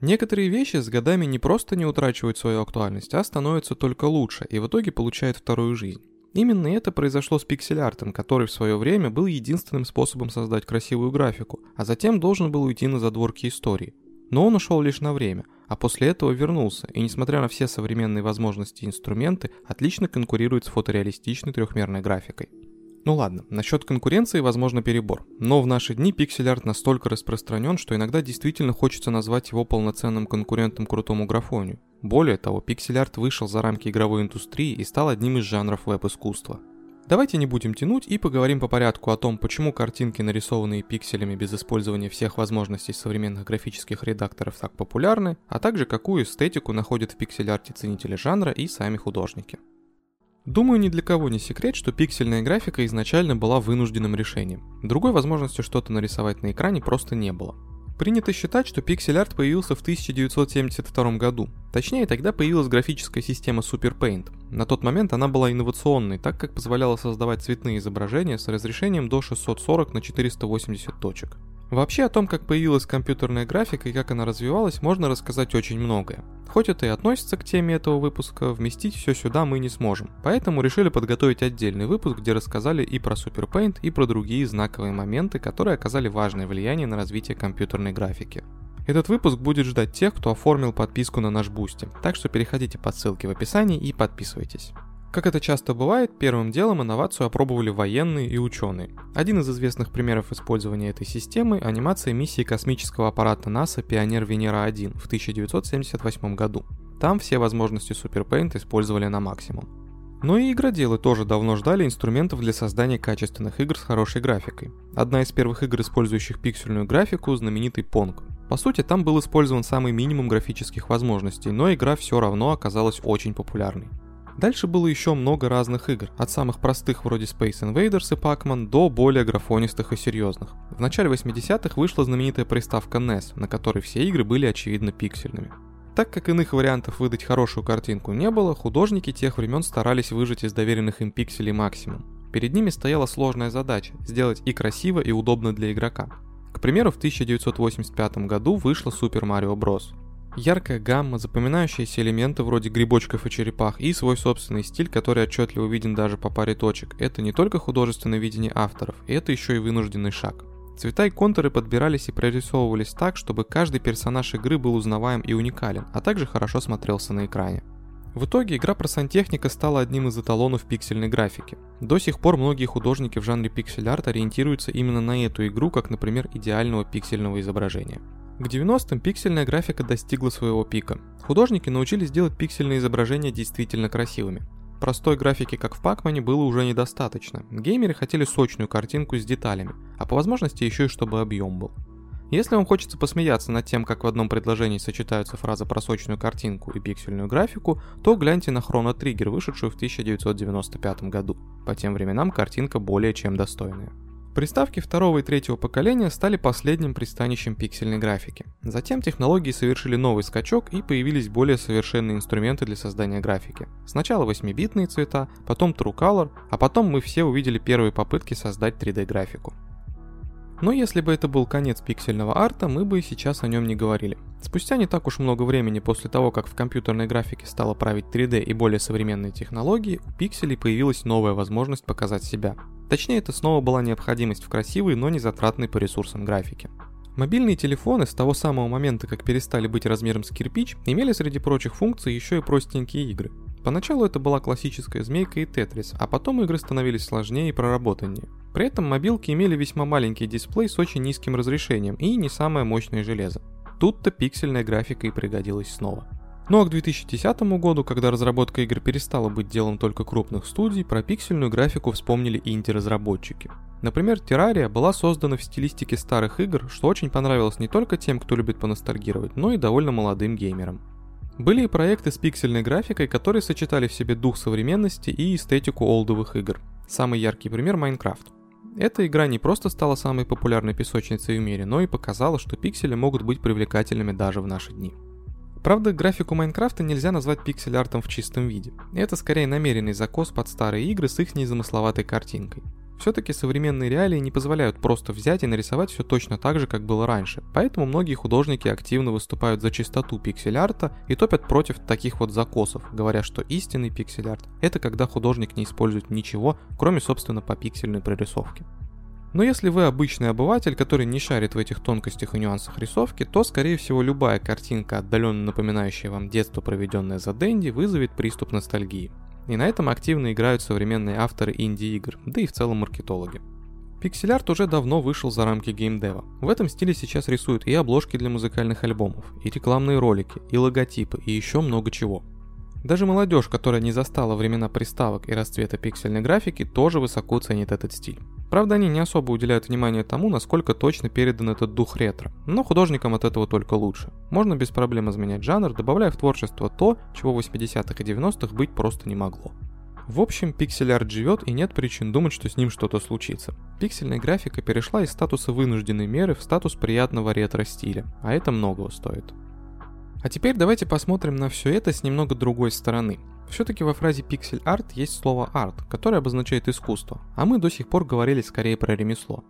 Некоторые вещи с годами не просто не утрачивают свою актуальность, а становятся только лучше и в итоге получают вторую жизнь. Именно это произошло с пиксель-артом, который в свое время был единственным способом создать красивую графику, а затем должен был уйти на задворки истории. Но он ушел лишь на время, а после этого вернулся, и несмотря на все современные возможности и инструменты, отлично конкурирует с фотореалистичной трехмерной графикой. Ну ладно, насчет конкуренции возможно перебор, но в наши дни пиксель-арт настолько распространен, что иногда действительно хочется назвать его полноценным конкурентом крутому графонию. Более того, пиксель-арт вышел за рамки игровой индустрии и стал одним из жанров веб-искусства. Давайте не будем тянуть и поговорим по порядку о том, почему картинки, нарисованные пикселями без использования всех возможностей современных графических редакторов так популярны, а также какую эстетику находят в пиксель-арте ценители жанра и сами художники. Думаю, ни для кого не секрет, что пиксельная графика изначально была вынужденным решением. Другой возможности что-то нарисовать на экране просто не было. Принято считать, что пиксель-арт появился в 1972 году. Точнее, тогда появилась графическая система Super Paint. На тот момент она была инновационной, так как позволяла создавать цветные изображения с разрешением до 640 на 480 точек. Вообще о том, как появилась компьютерная графика и как она развивалась, можно рассказать очень многое. Хоть это и относится к теме этого выпуска, вместить все сюда мы не сможем. Поэтому решили подготовить отдельный выпуск, где рассказали и про Super Paint, и про другие знаковые моменты, которые оказали важное влияние на развитие компьютерной графики. Этот выпуск будет ждать тех, кто оформил подписку на наш Boosty, так что переходите по ссылке в описании и подписывайтесь. Как это часто бывает, первым делом инновацию опробовали военные и ученые. Один из известных примеров использования этой системы – анимация миссии космического аппарата НАСА «Пионер Венера-1» в 1978 году. Там все возможности Paint использовали на максимум. Но и игроделы тоже давно ждали инструментов для создания качественных игр с хорошей графикой. Одна из первых игр, использующих пиксельную графику, знаменитый Pong. По сути, там был использован самый минимум графических возможностей, но игра все равно оказалась очень популярной. Дальше было еще много разных игр, от самых простых вроде Space Invaders и Pac-Man до более графонистых и серьезных. В начале 80-х вышла знаменитая приставка NES, на которой все игры были очевидно пиксельными. Так как иных вариантов выдать хорошую картинку не было, художники тех времен старались выжать из доверенных им пикселей максимум. Перед ними стояла сложная задача – сделать и красиво, и удобно для игрока. К примеру, в 1985 году вышла Super Mario Bros. Яркая гамма, запоминающиеся элементы вроде грибочков и черепах и свой собственный стиль, который отчетливо виден даже по паре точек. Это не только художественное видение авторов, это еще и вынужденный шаг. Цвета и контуры подбирались и прорисовывались так, чтобы каждый персонаж игры был узнаваем и уникален, а также хорошо смотрелся на экране. В итоге игра про сантехника стала одним из эталонов пиксельной графики. До сих пор многие художники в жанре пиксель-арт ориентируются именно на эту игру, как, например, идеального пиксельного изображения. К 90-м пиксельная графика достигла своего пика. Художники научились делать пиксельные изображения действительно красивыми. Простой графики, как в Пакмане, было уже недостаточно. Геймеры хотели сочную картинку с деталями, а по возможности еще и чтобы объем был. Если вам хочется посмеяться над тем, как в одном предложении сочетаются фразы про сочную картинку и пиксельную графику, то гляньте на Chrono Trigger, вышедшую в 1995 году. По тем временам картинка более чем достойная. Приставки второго и третьего поколения стали последним пристанищем пиксельной графики. Затем технологии совершили новый скачок и появились более совершенные инструменты для создания графики. Сначала 8-битные цвета, потом True Color, а потом мы все увидели первые попытки создать 3D-графику. Но если бы это был конец пиксельного арта, мы бы и сейчас о нем не говорили. Спустя не так уж много времени после того, как в компьютерной графике стало править 3D и более современные технологии, у пикселей появилась новая возможность показать себя. Точнее, это снова была необходимость в красивой, но не затратной по ресурсам графике. Мобильные телефоны с того самого момента, как перестали быть размером с кирпич, имели среди прочих функций еще и простенькие игры. Поначалу это была классическая змейка и тетрис, а потом игры становились сложнее и проработаннее. При этом мобилки имели весьма маленький дисплей с очень низким разрешением и не самое мощное железо. Тут-то пиксельная графика и пригодилась снова. Ну а к 2010 году, когда разработка игр перестала быть делом только крупных студий, про пиксельную графику вспомнили инди-разработчики. Например, Terraria была создана в стилистике старых игр, что очень понравилось не только тем, кто любит поностальгировать, но и довольно молодым геймерам. Были и проекты с пиксельной графикой, которые сочетали в себе дух современности и эстетику олдовых игр. Самый яркий пример Майнкрафт. Эта игра не просто стала самой популярной песочницей в мире, но и показала, что пиксели могут быть привлекательными даже в наши дни. Правда, графику Майнкрафта нельзя назвать пиксель-артом в чистом виде. Это скорее намеренный закос под старые игры с их незамысловатой картинкой. Все-таки современные реалии не позволяют просто взять и нарисовать все точно так же, как было раньше, поэтому многие художники активно выступают за чистоту пиксель-арта и топят против таких вот закосов, говоря, что истинный пиксель-арт – это когда художник не использует ничего, кроме собственно по пиксельной прорисовке. Но если вы обычный обыватель, который не шарит в этих тонкостях и нюансах рисовки, то, скорее всего, любая картинка, отдаленно напоминающая вам детство, проведенное за Дэнди, вызовет приступ ностальгии. И на этом активно играют современные авторы инди-игр, да и в целом маркетологи. Пиксель-арт уже давно вышел за рамки геймдева. В этом стиле сейчас рисуют и обложки для музыкальных альбомов, и рекламные ролики, и логотипы, и еще много чего. Даже молодежь, которая не застала времена приставок и расцвета пиксельной графики, тоже высоко ценит этот стиль. Правда, они не особо уделяют внимание тому, насколько точно передан этот дух ретро, но художникам от этого только лучше. Можно без проблем изменять жанр, добавляя в творчество то, чего в 80-х и 90-х быть просто не могло. В общем, пиксель-арт живет и нет причин думать, что с ним что-то случится. Пиксельная графика перешла из статуса вынужденной меры в статус приятного ретро-стиля, а это многого стоит. А теперь давайте посмотрим на все это с немного другой стороны. Все-таки во фразе пиксель арт есть слово арт, которое обозначает искусство, а мы до сих пор говорили скорее про ремесло.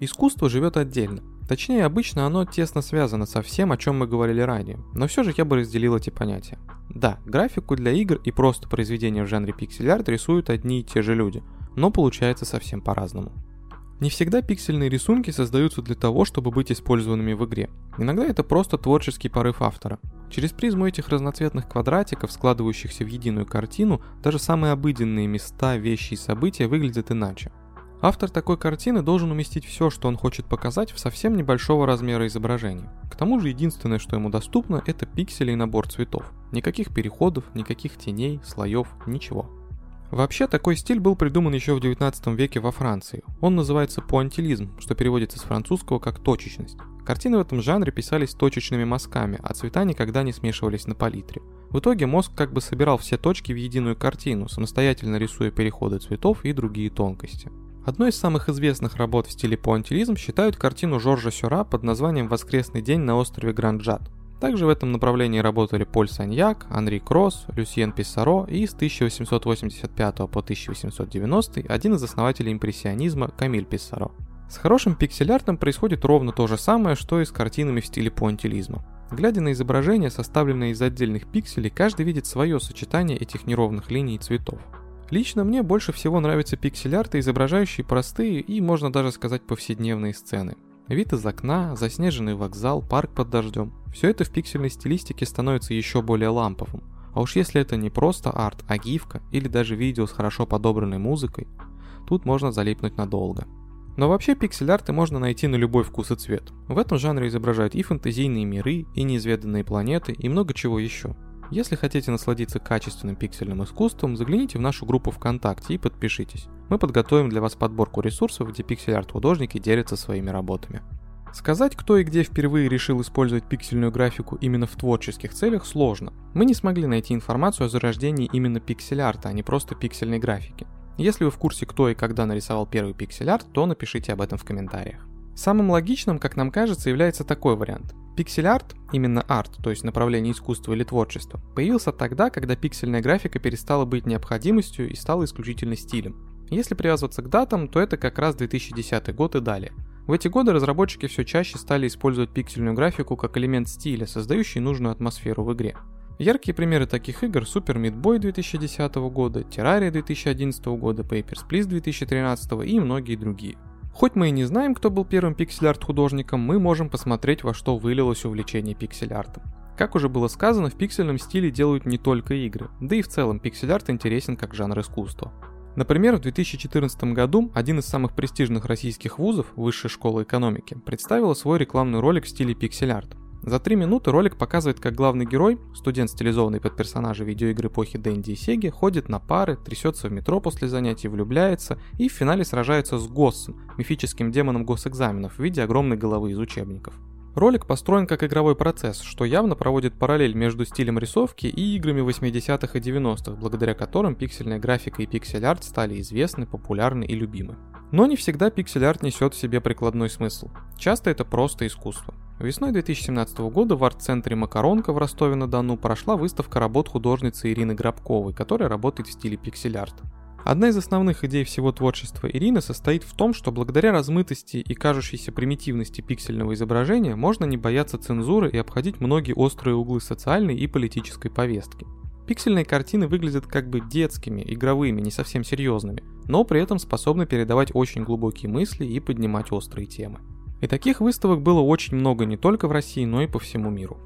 Искусство живет отдельно. Точнее, обычно оно тесно связано со всем, о чем мы говорили ранее, но все же я бы разделил эти понятия. Да, графику для игр и просто произведения в жанре пиксель-арт рисуют одни и те же люди, но получается совсем по-разному. Не всегда пиксельные рисунки создаются для того, чтобы быть использованными в игре. Иногда это просто творческий порыв автора. Через призму этих разноцветных квадратиков, складывающихся в единую картину, даже самые обыденные места, вещи и события выглядят иначе. Автор такой картины должен уместить все, что он хочет показать, в совсем небольшого размера изображения. К тому же единственное, что ему доступно, это пиксели и набор цветов. Никаких переходов, никаких теней, слоев, ничего. Вообще, такой стиль был придуман еще в 19 веке во Франции. Он называется пуантилизм, что переводится с французского как точечность. Картины в этом жанре писались точечными мазками, а цвета никогда не смешивались на палитре. В итоге мозг как бы собирал все точки в единую картину, самостоятельно рисуя переходы цветов и другие тонкости. Одной из самых известных работ в стиле пуантилизм считают картину Жоржа Сюра под названием «Воскресный день на острове Гранджат». Также в этом направлении работали Поль Саньяк, Анри Кросс, Люсьен Писсаро и с 1885 по 1890 один из основателей импрессионизма Камиль Писсаро. С хорошим пиксель-артом происходит ровно то же самое, что и с картинами в стиле пуантилизма. Глядя на изображение, составленное из отдельных пикселей, каждый видит свое сочетание этих неровных линий и цветов. Лично мне больше всего нравятся пиксель-арты, изображающие простые и, можно даже сказать, повседневные сцены. Вид из окна, заснеженный вокзал, парк под дождем. Все это в пиксельной стилистике становится еще более ламповым. А уж если это не просто арт, а гифка или даже видео с хорошо подобранной музыкой, тут можно залипнуть надолго. Но вообще пиксель-арты можно найти на любой вкус и цвет. В этом жанре изображают и фэнтезийные миры, и неизведанные планеты, и много чего еще. Если хотите насладиться качественным пиксельным искусством, загляните в нашу группу ВКонтакте и подпишитесь. Мы подготовим для вас подборку ресурсов, где пиксель-арт художники делятся своими работами. Сказать, кто и где впервые решил использовать пиксельную графику именно в творческих целях, сложно. Мы не смогли найти информацию о зарождении именно пиксель-арта, а не просто пиксельной графики. Если вы в курсе, кто и когда нарисовал первый пиксель-арт, то напишите об этом в комментариях. Самым логичным, как нам кажется, является такой вариант. Пиксель-арт, именно арт, то есть направление искусства или творчества, появился тогда, когда пиксельная графика перестала быть необходимостью и стала исключительно стилем. Если привязываться к датам, то это как раз 2010 год и далее. В эти годы разработчики все чаще стали использовать пиксельную графику как элемент стиля, создающий нужную атмосферу в игре. Яркие примеры таких игр Super Meat Boy 2010 года, Terraria 2011 года, Papers, Please 2013 и многие другие. Хоть мы и не знаем, кто был первым пиксель-арт художником, мы можем посмотреть, во что вылилось увлечение пиксель-артом. Как уже было сказано, в пиксельном стиле делают не только игры, да и в целом пиксель-арт интересен как жанр искусства. Например, в 2014 году один из самых престижных российских вузов, Высшая школа экономики, представила свой рекламный ролик в стиле пиксель-арт. За три минуты ролик показывает, как главный герой, студент, стилизованный под персонажа видеоигры эпохи Дэнди и Сеги, ходит на пары, трясется в метро после занятий, влюбляется и в финале сражается с Госсом, мифическим демоном госэкзаменов в виде огромной головы из учебников. Ролик построен как игровой процесс, что явно проводит параллель между стилем рисовки и играми 80-х и 90-х, благодаря которым пиксельная графика и пиксель-арт стали известны, популярны и любимы. Но не всегда пиксель-арт несет в себе прикладной смысл. Часто это просто искусство. Весной 2017 года в арт-центре «Макаронка» в Ростове-на-Дону прошла выставка работ художницы Ирины Грабковой, которая работает в стиле пиксель-арт. Одна из основных идей всего творчества Ирины состоит в том, что благодаря размытости и кажущейся примитивности пиксельного изображения можно не бояться цензуры и обходить многие острые углы социальной и политической повестки. Пиксельные картины выглядят как бы детскими, игровыми, не совсем серьезными, но при этом способны передавать очень глубокие мысли и поднимать острые темы. И таких выставок было очень много не только в России, но и по всему миру.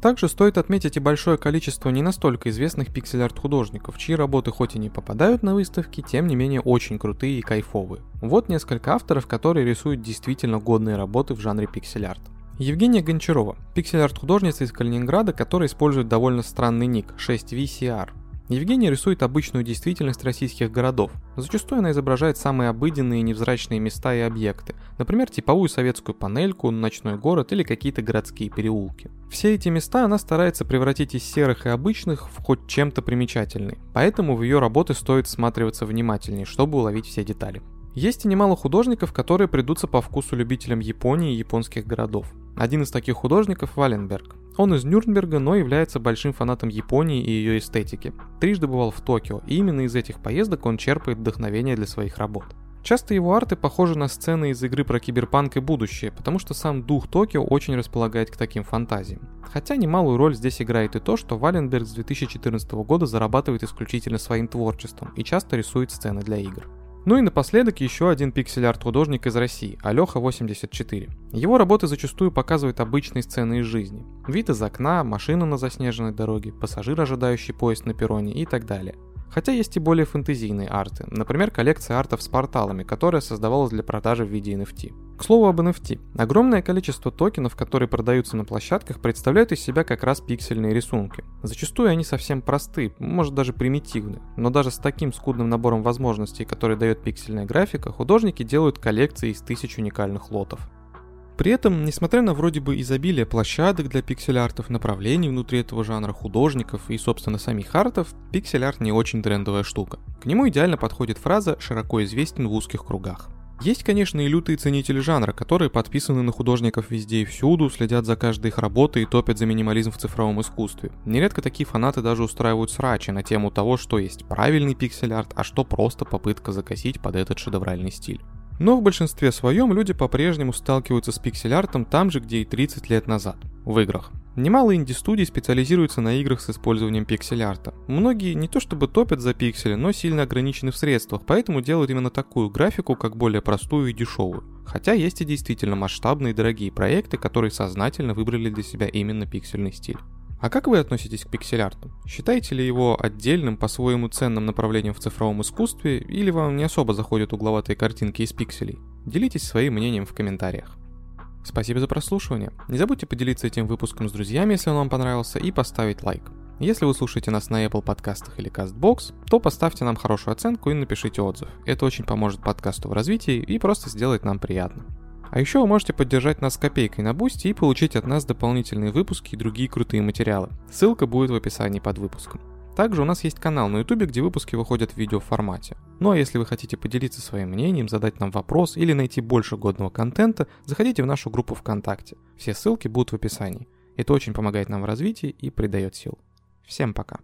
Также стоит отметить и большое количество не настолько известных пиксель-арт художников, чьи работы хоть и не попадают на выставки, тем не менее очень крутые и кайфовые. Вот несколько авторов, которые рисуют действительно годные работы в жанре пиксель-арт. Евгения Гончарова, пиксель-арт художница из Калининграда, которая использует довольно странный ник 6VCR. Евгения рисует обычную действительность российских городов. Зачастую она изображает самые обыденные и невзрачные места и объекты, например, типовую советскую панельку, ночной город или какие-то городские переулки. Все эти места она старается превратить из серых и обычных в хоть чем-то примечательный, поэтому в ее работы стоит всматриваться внимательнее, чтобы уловить все детали. Есть и немало художников, которые придутся по вкусу любителям Японии и японских городов. Один из таких художников – Валенберг. Он из Нюрнберга, но является большим фанатом Японии и ее эстетики. Трижды бывал в Токио, и именно из этих поездок он черпает вдохновение для своих работ. Часто его арты похожи на сцены из игры про киберпанк и будущее, потому что сам дух Токио очень располагает к таким фантазиям. Хотя немалую роль здесь играет и то, что Валенберг с 2014 года зарабатывает исключительно своим творчеством и часто рисует сцены для игр. Ну и напоследок еще один пиксель-арт художник из России, Алёха 84. Его работы зачастую показывают обычные сцены из жизни. Вид из окна, машина на заснеженной дороге, пассажир, ожидающий поезд на перроне и так далее. Хотя есть и более фэнтезийные арты, например, коллекция артов с порталами, которая создавалась для продажи в виде NFT. К слову об NFT. Огромное количество токенов, которые продаются на площадках, представляют из себя как раз пиксельные рисунки. Зачастую они совсем просты, может даже примитивны, но даже с таким скудным набором возможностей, который дает пиксельная графика, художники делают коллекции из тысяч уникальных лотов. При этом, несмотря на вроде бы изобилие площадок для пиксель-артов, направлений внутри этого жанра, художников и, собственно, самих артов, пиксель-арт не очень трендовая штука. К нему идеально подходит фраза «широко известен в узких кругах». Есть, конечно, и лютые ценители жанра, которые подписаны на художников везде и всюду, следят за каждой их работой и топят за минимализм в цифровом искусстве. Нередко такие фанаты даже устраивают срачи на тему того, что есть правильный пиксель-арт, а что просто попытка закосить под этот шедевральный стиль. Но в большинстве своем люди по-прежнему сталкиваются с пиксель-артом там же, где и 30 лет назад, в играх. Немало инди-студий специализируются на играх с использованием пиксель-арта. Многие не то чтобы топят за пиксели, но сильно ограничены в средствах, поэтому делают именно такую графику, как более простую и дешевую. Хотя есть и действительно масштабные и дорогие проекты, которые сознательно выбрали для себя именно пиксельный стиль. А как вы относитесь к пиксель-арту? Считаете ли его отдельным, по-своему ценным направлением в цифровом искусстве, или вам не особо заходят угловатые картинки из пикселей? Делитесь своим мнением в комментариях. Спасибо за прослушивание. Не забудьте поделиться этим выпуском с друзьями, если он вам понравился, и поставить лайк. Если вы слушаете нас на Apple подкастах или CastBox, то поставьте нам хорошую оценку и напишите отзыв. Это очень поможет подкасту в развитии и просто сделает нам приятно. А еще вы можете поддержать нас копейкой на бусте и получить от нас дополнительные выпуски и другие крутые материалы. Ссылка будет в описании под выпуском. Также у нас есть канал на YouTube, где выпуски выходят в видеоформате. Ну а если вы хотите поделиться своим мнением, задать нам вопрос или найти больше годного контента, заходите в нашу группу ВКонтакте. Все ссылки будут в описании. Это очень помогает нам в развитии и придает сил. Всем пока.